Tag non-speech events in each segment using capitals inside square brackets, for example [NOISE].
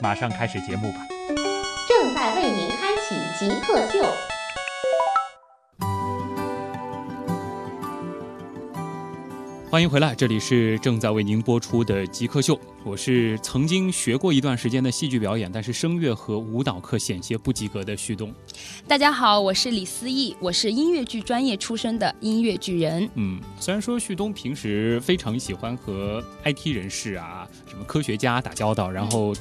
马上开始节目吧。正在为您开启极客秀。欢迎回来，这里是正在为您播出的《极客秀》，我是曾经学过一段时间的戏剧表演，但是声乐和舞蹈课险些不及格的旭东。大家好，我是李思义，我是音乐剧专业出身的音乐剧人。嗯，虽然说旭东平时非常喜欢和 IT 人士啊、什么科学家打交道，然后。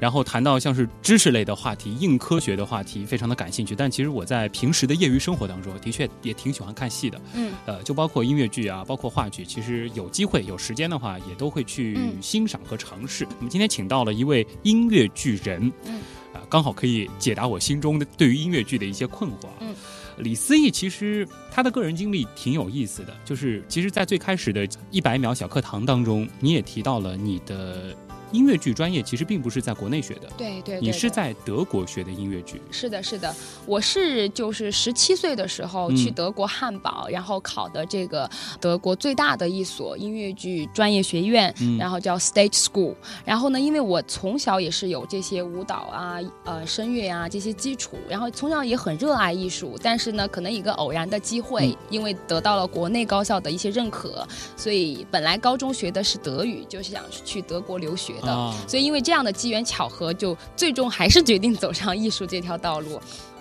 然后谈到像是知识类的话题、硬科学的话题，非常的感兴趣。但其实我在平时的业余生活当中，的确也挺喜欢看戏的。嗯，呃，就包括音乐剧啊，包括话剧，其实有机会、有时间的话，也都会去欣赏和尝试。我们今天请到了一位音乐剧人，嗯，啊，刚好可以解答我心中的对于音乐剧的一些困惑。嗯，李思义其实他的个人经历挺有意思的，就是其实，在最开始的一百秒小课堂当中，你也提到了你的。音乐剧专业其实并不是在国内学的，对对，你是在德国学的音乐剧。是的，是的，我是就是十七岁的时候去德国汉堡，然后考的这个德国最大的一所音乐剧专业学院，然后叫 Stage School。然后呢，因为我从小也是有这些舞蹈啊、呃声乐啊这些基础，然后从小也很热爱艺术，但是呢，可能一个偶然的机会，因为得到了国内高校的一些认可，所以本来高中学的是德语，就是想去德国留学。的，所以因为这样的机缘巧合，就最终还是决定走上艺术这条道路。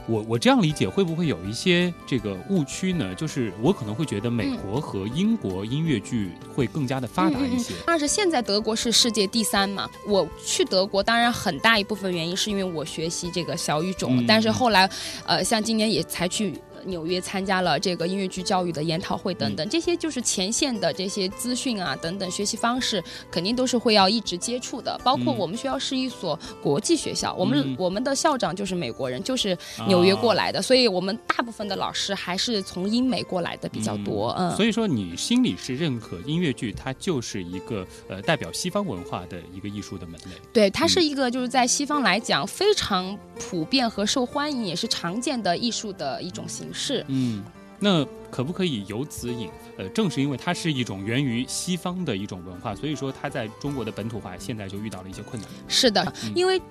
我我这样理解，会不会有一些这个误区呢？就是我可能会觉得美国和英国音乐剧会更加的发达一些。但是现在德国是世界第三嘛，我去德国当然很大一部分原因是因为我学习这个小语种，但是后来，呃，像今年也才去。纽约参加了这个音乐剧教育的研讨会等等，这些就是前线的这些资讯啊等等学习方式，肯定都是会要一直接触的。包括我们学校是一所国际学校，我们我们的校长就是美国人，就是纽约过来的，所以我们大部分的老师还是从英美过来的比较多。嗯，所以说你心里是认可音乐剧，它就是一个呃代表西方文化的一个艺术的门类。对，它是一个就是在西方来讲非常普遍和受欢迎，也是常见的艺术的一种形。是，嗯，那可不可以由此引？呃，正是因为它是一种源于西方的一种文化，所以说它在中国的本土化现在就遇到了一些困难。是的，因为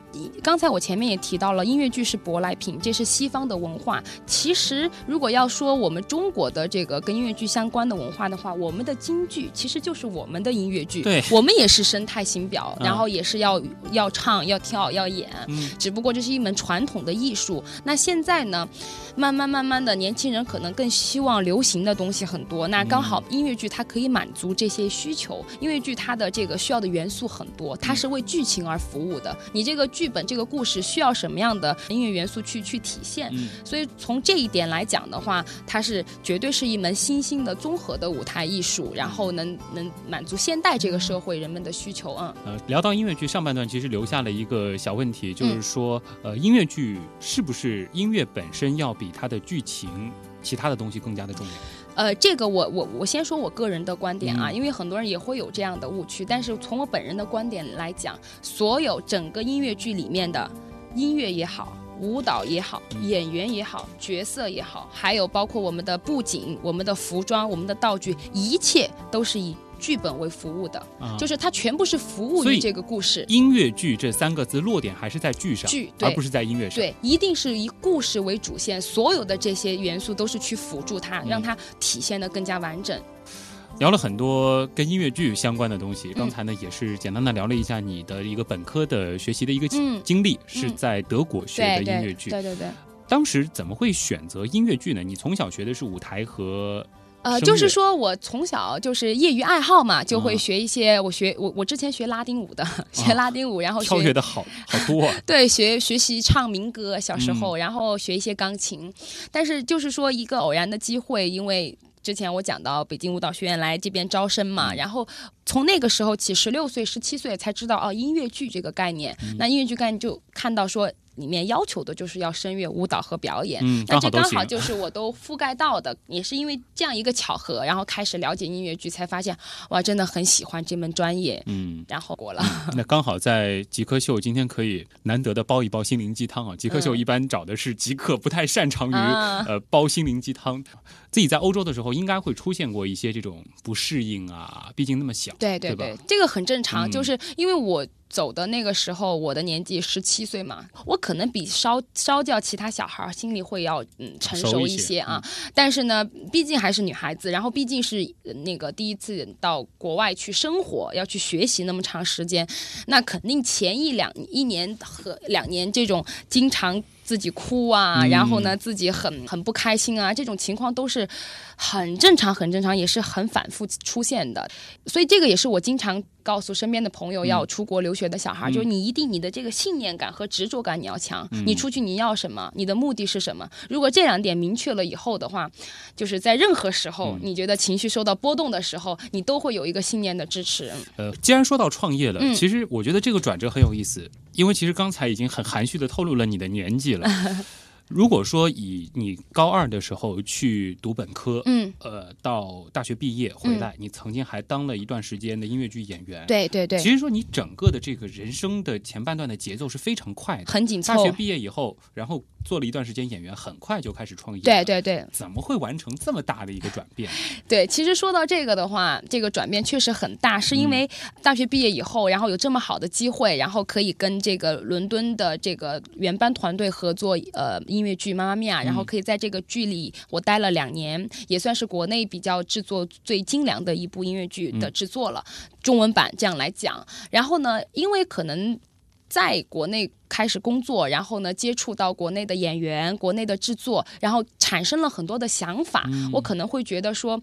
刚才我前面也提到了，音乐剧是舶来品，这是西方的文化。其实如果要说我们中国的这个跟音乐剧相关的文化的话，我们的京剧其实就是我们的音乐剧。对，我们也是生态型表，然后也是要要唱、要跳、要演。嗯，只不过这是一门传统的艺术。那现在呢，慢慢慢慢的，年轻人可能更希望流行的东西很多。那刚刚好，音乐剧它可以满足这些需求。音乐剧它的这个需要的元素很多，它是为剧情而服务的。你这个剧本、这个故事需要什么样的音乐元素去去体现？所以从这一点来讲的话，它是绝对是一门新兴的综合的舞台艺术，然后能能满足现代这个社会人们的需求。嗯，呃，聊到音乐剧上半段，其实留下了一个小问题，就是说，呃，音乐剧是不是音乐本身要比它的剧情、其他的东西更加的重要？呃，这个我我我先说我个人的观点啊，因为很多人也会有这样的误区。但是从我本人的观点来讲，所有整个音乐剧里面的音乐也好，舞蹈也好，演员也好，角色也好，还有包括我们的布景、我们的服装、我们的道具，一切都是以。剧本为服务的，就是它全部是服务于这个故事。音乐剧这三个字落点还是在剧上，剧而不是在音乐上。对，一定是以故事为主线，所有的这些元素都是去辅助它，让它体现的更加完整。聊了很多跟音乐剧相关的东西，刚才呢也是简单的聊了一下你的一个本科的学习的一个经历，是在德国学的音乐剧。对对对。当时怎么会选择音乐剧呢？你从小学的是舞台和。呃，就是说我从小就是业余爱好嘛，就会学一些。我学我我之前学拉丁舞的，[LAUGHS] 学拉丁舞，然后学的好好多。[LAUGHS] 对，学学习唱民歌，小时候，然后学一些钢琴。但是就是说一个偶然的机会，因为之前我讲到北京舞蹈学院来这边招生嘛，然后从那个时候起，十六岁、十七岁才知道哦，音乐剧这个概念。那音乐剧概念就看到说。里面要求的就是要声乐、舞蹈和表演。嗯，那这刚好就是我都覆盖到的，也是因为这样一个巧合，然后开始了解音乐剧，才发现哇，真的很喜欢这门专业。嗯，然后过了。那刚好在极客秀今天可以难得的煲一煲心灵鸡汤啊！极客秀一般找的是极客不太擅长于、啊呃煲心灵鸡汤，自己在欧洲的时候应该会出现过一些这种不适应啊，毕竟那么小，对对对对，这个很正常，嗯就是因为我。走的那个时候，我的年纪十七岁嘛，我可能比稍稍较其他小孩儿心里会要嗯成熟一些些啊。但是呢，毕竟还是女孩子，然后毕竟是呃那个第一次到国外去生活，要去学习那么长时间，那肯定前一两一年和两年这种经常自己哭啊，嗯。然后呢自己很很不开心啊，这种情况都是很正常，很正常，也是很反复出现的。所以这个也是我经常告诉身边的朋友，要出国留学的小孩，嗯。就是你一定你的这个信念感和执着感你要强，你出去你要什么，你的目的是什么？如果这两点明确了以后的话，就是在任何时候、你觉得情绪受到波动的时候，你都会有一个信念的支持。呃，既然说到创业了，嗯。其实我觉得这个转折很有意思，因为其实刚才已经很含蓄的透露了你的年纪了。[LAUGHS] 如果说以你高二的时候去读本科，嗯，呃，到大学毕业回来，你曾经还当了一段时间的音乐剧演员，。对对对其，实说你整个的这个人生的前半段的节奏是非常快的，很紧凑大。学毕业以后，然后做了一段时间演员，很快就开始创业。对，对对怎么会完成这么大的一个转变？对，其实说到这个的话，这个转变确实很大，是因嗯为大学毕业以后，然后有这么好的机会，然后可以跟这个伦敦的这个原班团队合作，呃，音乐剧《妈妈咪呀》，然后可以在这个剧里我待了两年，也算是国内比较制作最精良的一部音乐剧的制作了，中文版这样来讲。然后呢，因为可能。在国内开始工作，然后呢，接触到国内的演员、国内的制作，然后产生了很多的想法。我可能会觉得说，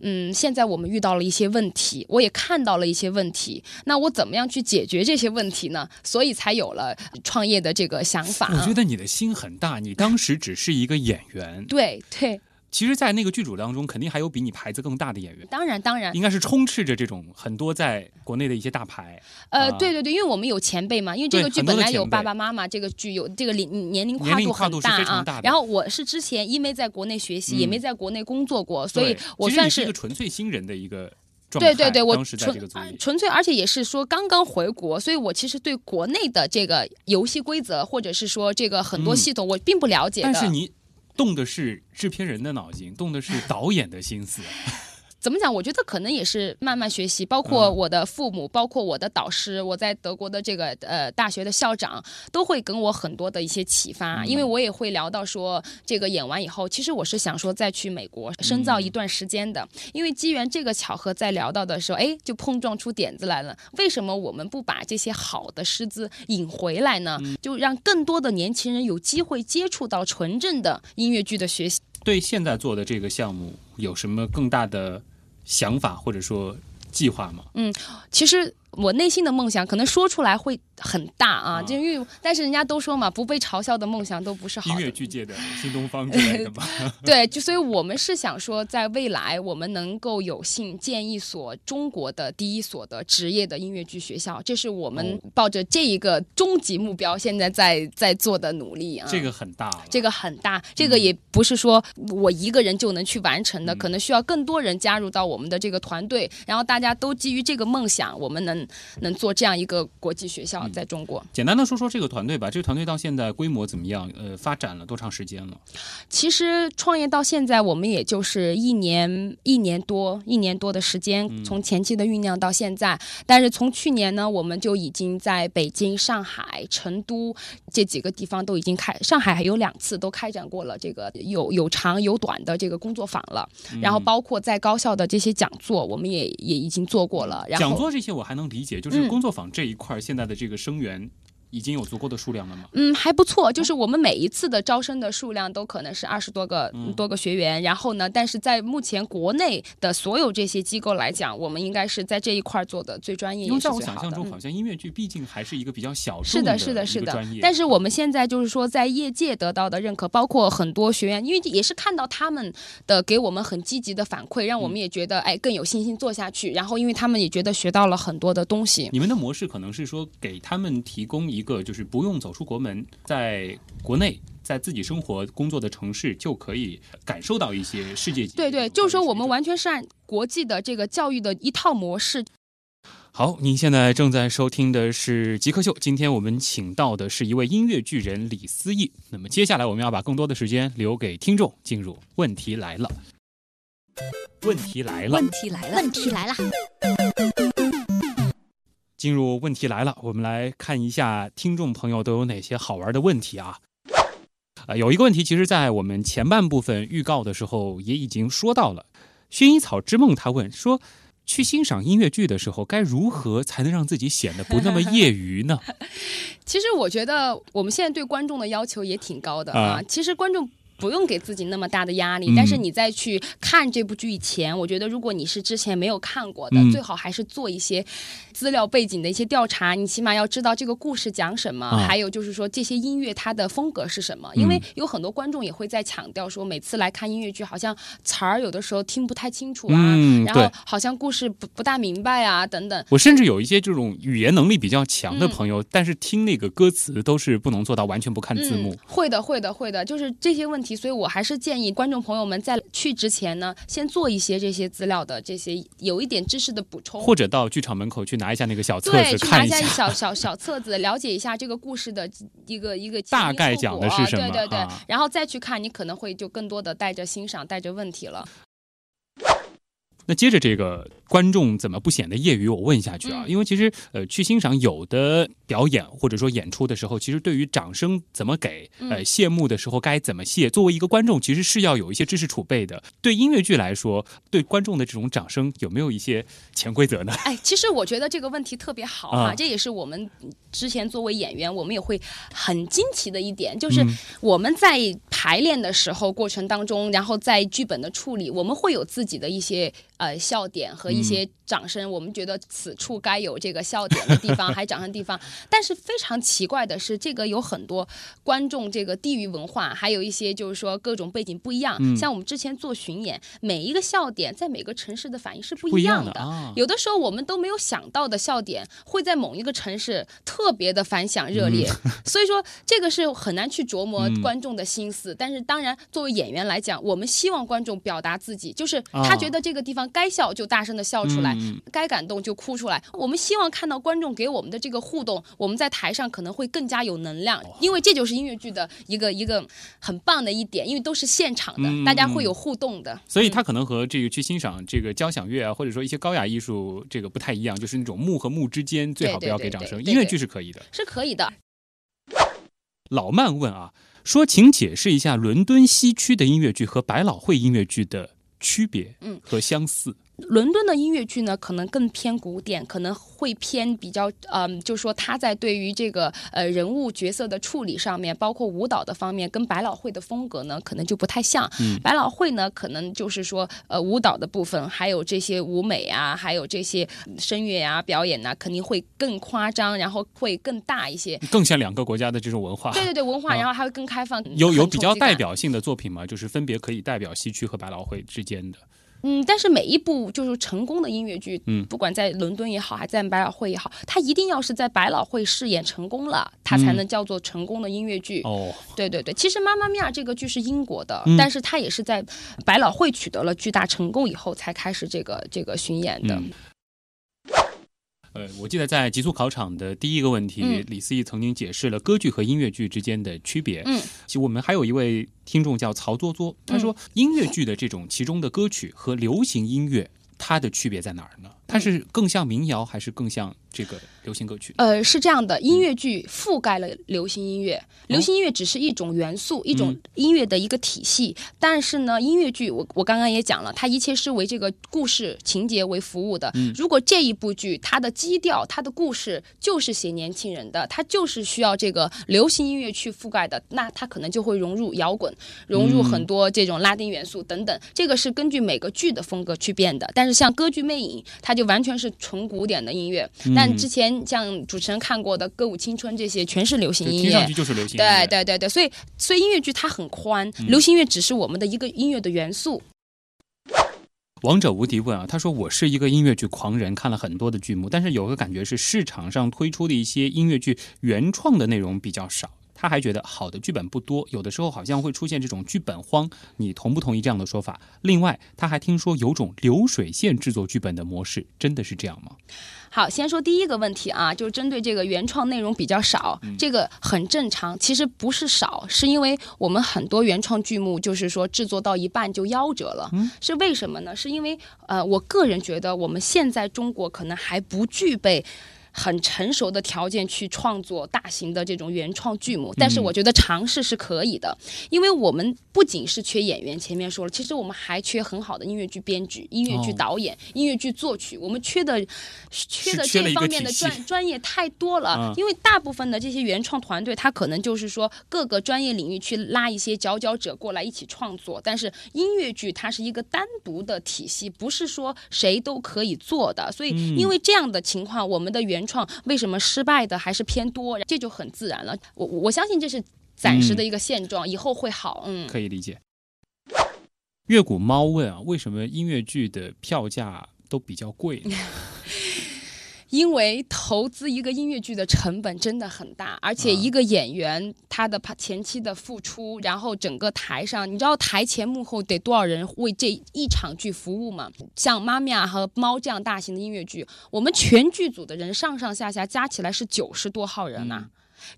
嗯，现在我们遇到了一些问题，我也看到了一些问题，那我怎么样去解决这些问题呢？所以才有了创业的这个想法。我觉得你的心很大，你当时只是一个演员，对对，其实，在那个剧组当中，肯定还有比你牌子更大的演员，当然当然，应该是充斥着这种很多在国内的一些大牌。呃，啊对对对，因为我们有前辈嘛，因为这个剧本来有爸爸妈妈，这个剧有这个年年龄跨度很跨度是大啊非常大的。然后我是之前因为在国内学习，也没在国内工作过，所以我算是一个纯粹新人的一个状态。对对对，我纯纯粹，而且也是说刚刚回国，所以我其实对国内的这个游戏规则，或者是说这个很多嗯系统，我并不了解的。但是你动的是制片人的脑筋，动的是导演的心思。怎么讲？我觉得可能也是慢慢学习，包括嗯我的父母，包括我的导师，我在德国的这个呃大学的校长，都会给我很多的一些启发。嗯因为我也会聊到说，这个演完以后，其实我是想说再去美国深造一段时间的。因为机缘这个巧合，在聊到的时候，哎，就碰撞出点子来了。为什么我们不把这些好的师资引回来呢？嗯就让更多的年轻人有机会接触到纯正的音乐剧的学习。对现在做的这个项目有什么更大的想法或者说计划吗？嗯其实我内心的梦想可能说出来会很大啊，啊就因为但是人家都说嘛，不被嘲笑的梦想都不是好音乐。剧界的新东方之类的吗？[LAUGHS] 对，就所以我们是想说，在未来我们能够有幸建一所中国的第一所的职业的音乐剧学校，这是我们哦抱着这一个终极目标，现在在在做的努力啊。这个很大。这个很大，这个也不是说我一个人就能去完成的，嗯可能需要更多人加入到我们的这个团队，然后大家都基于这个梦想，我们能能做这样一个国际学校嗯在中国。简单的说说这个团队吧，这个团队到现在规模怎么样？呃，发展了多长时间了？其实创业到现在，我们也就是一年一年多一年多的时间，从前期的酝酿到现在。但是从去年呢，我们就已经在北京、上海、成都这几个地方都已经开，上海还有两次都开展过了这个有有长有短的这个工作坊了。然后包括在高校的这些讲座，我们也也已经做过了。然后讲座这些我还能理解，就是嗯。工作坊这一块儿现在的这个生源已经有足够的数量了吗？嗯，还不错，就是我们每一次的招生的数量都可能是二十多个、嗯多个学员，然后呢，但是在目前国内的所有这些机构来讲，我们应该是在这一块儿做的最专业，因为在我也是最好的。想象中，嗯好像音乐剧毕竟还是一个比较小众的，是的是的，是的。但是我们现在就是说，在业界得到的认可，包括很多学员，因为也是看到他们的给我们很积极的反馈，让我嗯们也觉得哎更有信心做下去。然后，因为他们也觉得学到了很多的东西。你们的模式可能是说给他们提供一一个就是不用走出国门，在国内。在自己生活工作的城市，就可以感受到一些世界级。对对，就是说我们完全是按国际的这个教育的一套模式。好，您现在正在收听的是《极客秀》，今天我们请到的是一位音乐巨人李思义。那么接下来我们要把更多的时间留给听众，进入问题来了。问题来了，问题来了，问题来了。进入问题来了，我们来看一下听众朋友都有哪些好玩的问题啊。啊，有一个问题，其实，在我们前半部分预告的时候也已经说到了。薰衣草之梦，他问说，去欣赏音乐剧的时候，该如何才能让自己显得不那么业余呢？[LAUGHS] 其实，我觉得我们现在对观众的要求也挺高的啊。其实，观众。不用给自己那么大的压力，但是你在去看这部剧以前，我觉得如果你是之前没有看过的，最好还是做一些资料背景的一些调查。你起码要知道这个故事讲什么，还有就是说这些音乐它的风格是什么。因为有很多观众也会在强调说，每次来看音乐剧，好像词儿有的时候听不太清楚啊，然后好像故事不不大明白啊等等。我甚至有一些这种语言能力比较强的朋友，但是听那个歌词都是不能做到完全不看字幕。会的，会的，会的，就是这些问题。所以，我还是建议观众朋友们在去之前呢，先做一些这些资料的这些有一点知识的补充，或者到剧场门口去拿一下那个小册子对，拿一下，[LAUGHS] 小小小册子，了解一下这个故事的一个一个大概讲的是什么，对对对，然后再去看，你可能会就更多的带着欣赏，带着问题了。那接着这个观众怎么不显得业余？我问下去啊，因为其实呃，去欣赏有的表演或者说演出的时候，其实对于掌声怎么给，呃，谢幕的时候该怎么谢，作为一个观众，其实是要有一些知识储备的。对音乐剧来说，对观众的这种掌声有没有一些潜规则呢？[LAUGHS] 哎，其实我觉得这个问题特别好啊，这也是我们之前作为演员，我们也会很惊奇的一点，就是我们在排练的时候过程当中，然后在剧本的处理，我们会有自己的一些。呃，笑点和一些掌声，我们觉得此处该有这个笑点的地方，[LAUGHS] 还掌声地方。但是非常奇怪的是，这个有很多观众这个地域文化，还有一些就是说各种背景不一样。像我们之前做巡演，每一个笑点在每个城市的反应是不一样的。有的时候我们都没有想到的笑点，会在某一个城市特别的反响热烈。[LAUGHS] 所以说这个是很难去琢磨观众的心思。但是当然，作为演员来讲，我们希望观众表达自己，就是他觉得这个地方。该笑就大声的笑出来，该感动就哭出来。我们希望看到观众给我们的这个互动，我们在台上可能会更加有能量，因为这就是音乐剧的一个一个很棒的一点，因为都是现场的，大家会有互动的。所以他可能和这个去欣赏这个交响乐啊，或者说一些高雅艺术这个不太一样，就是那种幕和幕之间最好不要给掌声。音乐剧是可以的，是可以的。老曼问啊，说请解释一下伦敦西区的音乐剧和百老汇音乐剧的。区别，嗯，和相似。伦敦的音乐剧呢，可能更偏古典，可能会偏比较，嗯，就是说他在对于这个呃人物角色的处理上面，包括舞蹈的方面，跟百老汇的风格呢，可能就不太像。百老汇呢，可能就是说呃舞蹈的部分，还有这些舞美啊，还有这些声乐啊表演呢，肯定会更夸张，然后会更大一些，更像两个国家的这种文化。对对对，文化，然后还会更开放。有有比较代表性的作品吗？就是分别可以代表西区和百老汇之间的。嗯，但是每一部就是成功的音乐剧，嗯，不管在伦敦也好，还在百老汇也好，它一定要是在百老汇饰演成功了，它才能叫做成功的音乐剧。哦，对对对，其实《妈妈咪呀》这个剧是英国的，但是它也是在百老汇取得了巨大成功以后才开始这个这个巡演的。呃，我记得在极速考场的第一个问题，李思义曾经解释了歌剧和音乐剧之间的区别。嗯，其实我们还有一位听众叫曹作作，他说音乐剧的这种其中的歌曲和流行音乐，它的区别在哪儿呢？它是更像民谣，还是更像？这个流行歌曲，呃，是这样的，音乐剧覆盖了流行音乐，流行音乐只是一种元素，一种音乐的一个体系。但是呢，音乐剧，我我刚刚也讲了，它一切是为这个故事情节为服务的。如果这一部剧它的基调、它的故事就是写年轻人的，它就是需要这个流行音乐去覆盖的，那它可能就会融入摇滚，融入很多这种拉丁元素等等。这个是根据每个剧的风格去变的。但是像歌剧魅影，它就完全是纯古典的音乐。但之前像主持人看过的《歌舞青春》这些，全是流行音乐，听上去就是流行。对对对对，所以所以音乐剧它很宽，流行音乐只是我们的一个音乐的元素。王者无敌问啊，他说我是一个音乐剧狂人，看了很多的剧目，但是有个感觉是市场上推出的一些音乐剧原创的内容比较少。他还觉得好的剧本不多，有的时候好像会出现这种剧本荒。你同不同意这样的说法？另外，他还听说有种流水线制作剧本的模式，真的是这样吗？好，先说第一个问题啊，就是针对这个原创内容比较少，这个很正常。其实不是少，是因为我们很多原创剧目就是说制作到一半就夭折了。是为什么呢？是因为呃，我个人觉得我们现在中国可能还不具备。很成熟的条件去创作大型的这种原创剧目，但是我觉得尝试是可以的，因为我们不仅是缺演员，前面说了，其实我们还缺很好的音乐剧编剧、音乐剧导演、音乐剧作曲，我们缺的缺的这方面的专专业太多了。因为大部分的这些原创团队，他可能就是说各个专业领域去拉一些佼佼者过来一起创作，但是音乐剧它是一个单独的体系，不是说谁都可以做的，所以因为这样的情况，我们的原原创为什么失败的还是偏多？这就很自然了。我我相信这是暂时的一个现状，以后会好。嗯，可以理解。月谷猫问啊，为什么音乐剧的票价都比较贵？[LAUGHS] 因为投资一个音乐剧的成本真的很大，而且一个演员他的前期的付出，然后整个台上，你知道台前幕后得多少人为这一场剧服务吗？像《妈咪呀》和《猫》这样大型的音乐剧，我们全剧组的人上上下下加起来是九十多号人呐。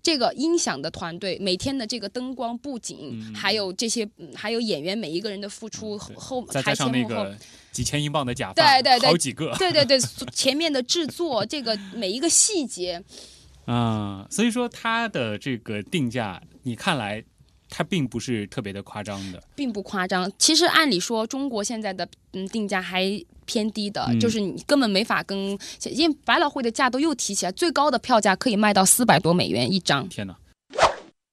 这个音响的团队，每天的这个灯光布景，还有这些，还有演员每一个人的付出，后台前幕后几千英镑的假发，对对对，好几个，对对对，前面的制作，[LAUGHS] 这个每一个细节，啊，所以说它的这个定价，你看来。它并不是特别的夸张的，并不夸张。其实按理说，中国现在的嗯定价还偏低的，就是你根本没法跟，因为百老汇的价都又提起来，最高的票价可以卖到四百多美元一张。天哪！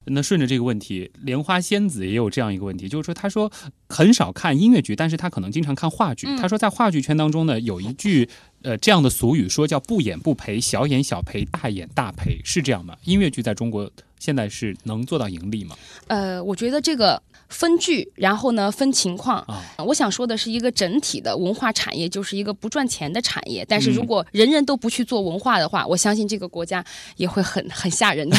那顺着这个问题，莲花仙子也有这样一个问题，就是说，他说很少看音乐剧，但是他可能经常看话剧。他说，在话剧圈当中呢，有一句呃这样的俗语，说叫不演不赔，小演小赔，大演大赔，是这样吗？音乐剧在中国。现在是能做到盈利吗？呃，我觉得这个。分剧，然后呢分情况。我想说的是一个整体的文化产业就是一个不赚钱的产业。但是如果人人都不去做文化的话，我相信这个国家也会很 [LAUGHS] 很吓人的。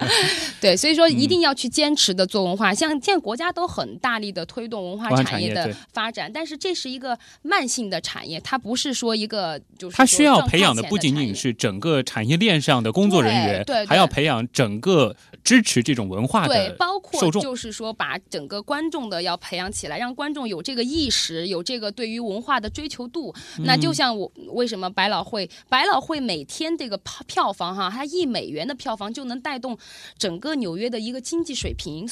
[LAUGHS] 对，所以说一定要去坚持的做文化。像现在国家都很大力的推动文化产业的发展，但是这是一个慢性的产业，它不是说一个就是它需要培养的不仅仅是整个产业链上的工作人员，对，还要培养整个支持这种文化的对，包括就是说把整个观众的要培养起来，让观众有这个意识，有这个对于文化的追求度。那就像我为什么百老汇，百老汇每天这个票票房哈，它一美元的票房就能带动整个纽约的一个经济水平。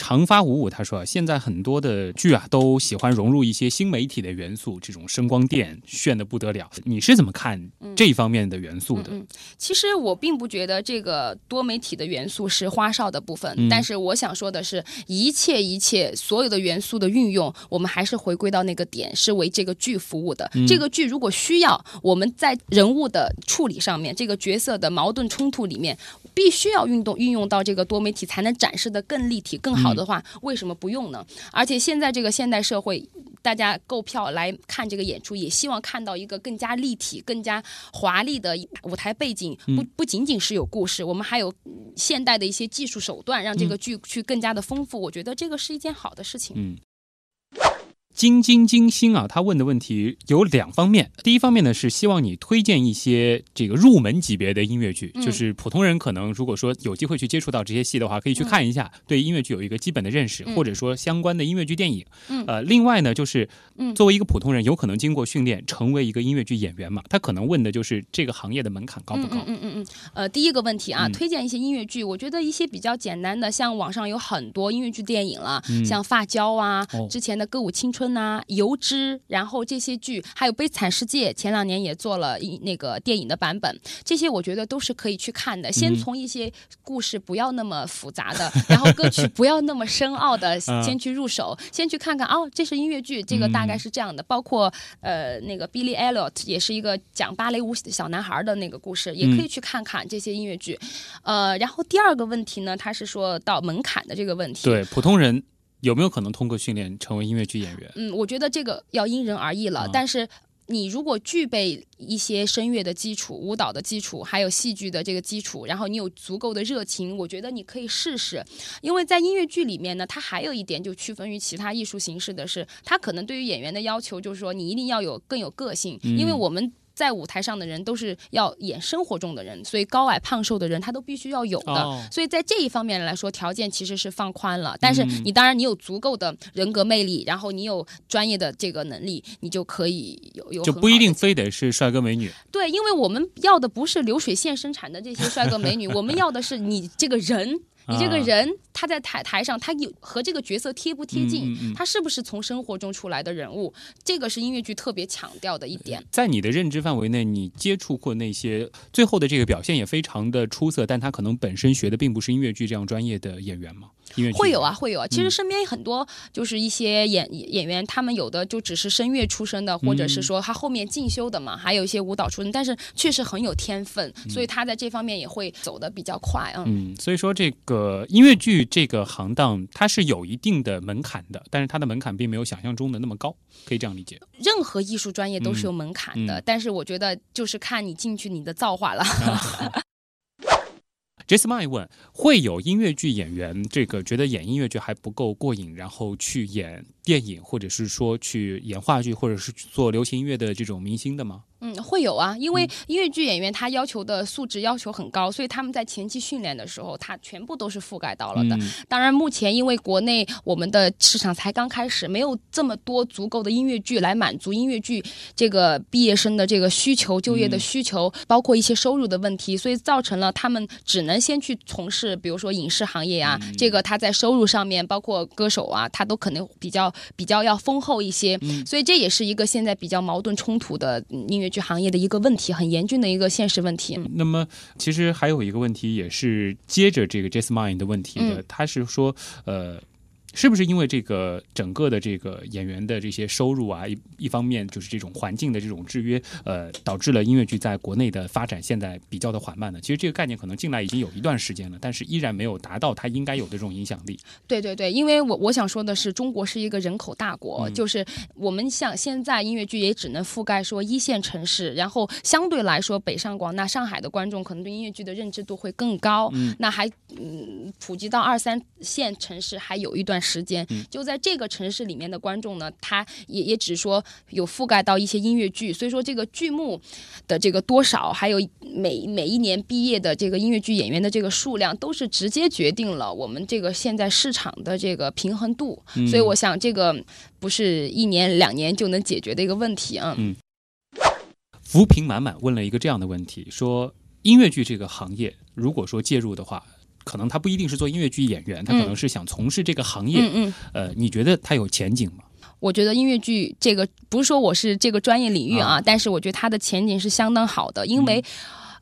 长发五五他说：“现在很多的剧啊，都喜欢融入一些新媒体的元素，这种声光电炫的不得了。你是怎么看这一方面的元素的？”其实我并不觉得这个多媒体的元素是花哨的部分，但是我想说的是，一切一切所有的元素的运用，我们还是回归到那个点，是为这个剧服务的。这个剧如果需要我们在人物的处理上面，这个角色的矛盾冲突里面，必须要运动运用到这个多媒体，才能展示的更立体、更好。好的话，为什么不用呢？而且现在这个现代社会，大家购票来看这个演出，也希望看到一个更加立体、更加华丽的舞台背景。不不仅仅是有故事，我们还有现代的一些技术手段，让这个剧去更加的丰富。我觉得这个是一件好的事情。嗯。金金金星啊，他问的问题有两方面。第一方面呢，是希望你推荐一些这个入门级别的音乐剧，就是普通人可能如果说有机会去接触到这些戏的话，可以去看一下，对音乐剧有一个基本的认识，或者说相关的音乐剧电影。呃，另外呢，就是作为一个普通人，有可能经过训练成为一个音乐剧演员嘛，他可能问的就是这个行业的门槛高不高？嗯嗯嗯。呃，第一个问题啊，推荐一些音乐剧，我觉得一些比较简单的，像网上有很多音乐剧电影了，像《发胶》啊，之前的《歌舞青春》。呐，油脂，然后这些剧，还有《悲惨世界》，前两年也做了一那个电影的版本，这些我觉得都是可以去看的。先从一些故事不要那么复杂的，然后歌曲不要那么深奥的，[LAUGHS] 先去入手，先去看看哦，这是音乐剧，这个大概是这样的。包括呃那个 Billy Elliot 也是一个讲芭蕾舞小男孩的那个故事，也可以去看看这些音乐剧。呃，然后第二个问题呢，他是说到门槛的这个问题，对普通人。有没有可能通过训练成为音乐剧演员？嗯，我觉得这个要因人而异了，但是。你如果具备一些声乐的基础、舞蹈的基础，还有戏剧的这个基础，然后你有足够的热情，我觉得你可以试试。因为在音乐剧里面呢，它还有一点就区分于其他艺术形式的是，它可能对于演员的要求就是说，你一定要有更有个性，因为我们。在舞台上的人都是要演生活中的人，所以高矮胖瘦的人他都必须要有的。所以在这一方面来说，条件其实是放宽了。但是你当然你有足够的人格魅力，然后你有专业的这个能力，你就可以有有就不一定非得是帅哥美女。对，因为我们要的不是流水线生产的这些帅哥美女，[LAUGHS] 我们要的是你这个人。你这个人他在台台上，他有和这个角色贴不贴近？他是不是从生活中出来的人物？这个是音乐剧特别强调的一点。在你的认知范围内，你接触过那些最后的这个表现也非常的出色，但他可能本身学的并不是音乐剧这样专业的演员吗？音乐会有啊，会有啊。其实身边很多就是一些演演员，他们有的就只是声乐出身的，或者是说他后面进修的嘛，还有一些舞蹈出身，但是确实很有天分，所以他在这方面也会走的比较快啊。嗯，所以说这个音乐剧这个行当它是有一定的门槛的，但是它的门槛并没有想象中的那么高，可以这样理解。任何艺术专业都是有门槛的，但是我觉得就是看你进去你的造化了。Jasmine 问：会有音乐剧演员这个觉得演音乐剧还不够过瘾，然后去演电影，或者是说去演话剧，或者是做流行音乐的这种明星的吗？嗯，会有啊，因为音乐剧演员他要求的素质要求很高，所以他们在前期训练的时候，他全部都是覆盖到了的。当然，目前因为国内我们的市场才刚开始，没有这么多足够的音乐剧来满足音乐剧这个毕业生的这个需求、就业的需求，包括一些收入的问题，所以造成了他们只能先去从事，比如说影视行业啊，这个他在收入上面，包括歌手啊，他都可能比较比较要丰厚一些。所以这也是一个现在比较矛盾冲突的音乐。剧行业的一个问题，很严峻的一个现实问题。那么，其实还有一个问题，也是接着这个 Jasmine 的问题的，他是说，呃。是不是因为这个整个的这个演员的这些收入啊，一一方面就是这种环境的这种制约，呃，导致了音乐剧在国内的发展现在比较的缓慢呢？其实这个概念可能进来已经有一段时间了，但是依然没有达到它应该有的这种影响力。对对对，因为我我想说的是，中国是一个人口大国，就是我们像现在音乐剧也只能覆盖说一线城市，然后相对来说北上广那上海的观众可能对音乐剧的认知度会更高，那还嗯普及到二三线城市还有一段。时间就在这个城市里面的观众呢，他也也只说有覆盖到一些音乐剧，所以说这个剧目的这个多少，还有每每一年毕业的这个音乐剧演员的这个数量，都是直接决定了我们这个现在市场的这个平衡度。所以我想，这个不是一年两年就能解决的一个问题啊。嗯，扶贫满满问了一个这样的问题：说音乐剧这个行业，如果说介入的话。可能他不一定是做音乐剧演员，他可能是想从事这个行业。嗯嗯。呃，你觉得他有前景吗？我觉得音乐剧这个不是说我是这个专业领域啊，但是我觉得它的前景是相当好的，因为，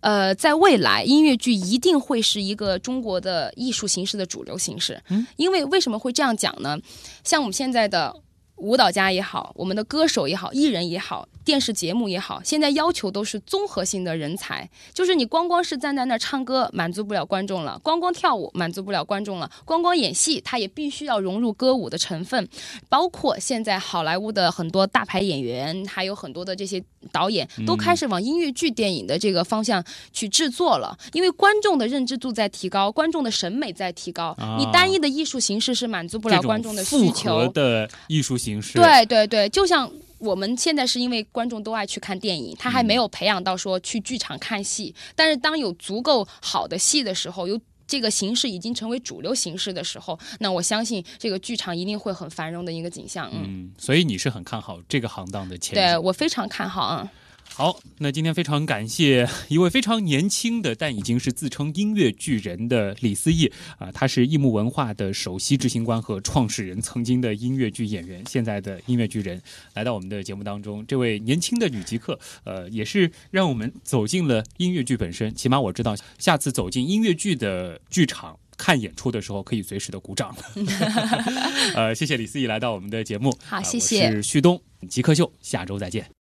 呃，在未来音乐剧一定会是一个中国的艺术形式的主流形式。嗯。因为为什么会这样讲呢？像我们现在的舞蹈家也好，我们的歌手也好，艺人也好。电视节目也好，现在要求都是综合性的人才，就是你光光是站在那儿唱歌满足不了观众了，光光跳舞满足不了观众了，光光演戏他也必须要融入歌舞的成分。包括现在好莱坞的很多大牌演员，还有很多的这些导演都开始往音乐剧电影的这个方向去制作了，因为观众的认知度在提高，观众的审美在提高。你单一的艺术形式是满足不了观众的需求的艺术形式。对对对，就像。我们现在是因为观众都爱去看电影，他还没有培养到说去剧场看戏。但是当有足够好的戏的时候，有这个形式已经成为主流形式的时候，那我相信这个剧场一定会很繁荣的一个景象。嗯，所以你是很看好这个行当的前景？对我非常看好啊。好，那今天非常感谢一位非常年轻的，但已经是自称音乐巨人的李思义啊，他是艺木文化的首席执行官和创始人，曾经的音乐剧演员，现在的音乐巨人，来到我们的节目当中。这位年轻的女极客，呃，也是让我们走进了音乐剧本身。起码我知道，下次走进音乐剧的剧场看演出的时候，可以随时的鼓掌。[LAUGHS] 呃，谢谢李思义来到我们的节目。好，谢谢。是旭东极客秀，下周再见。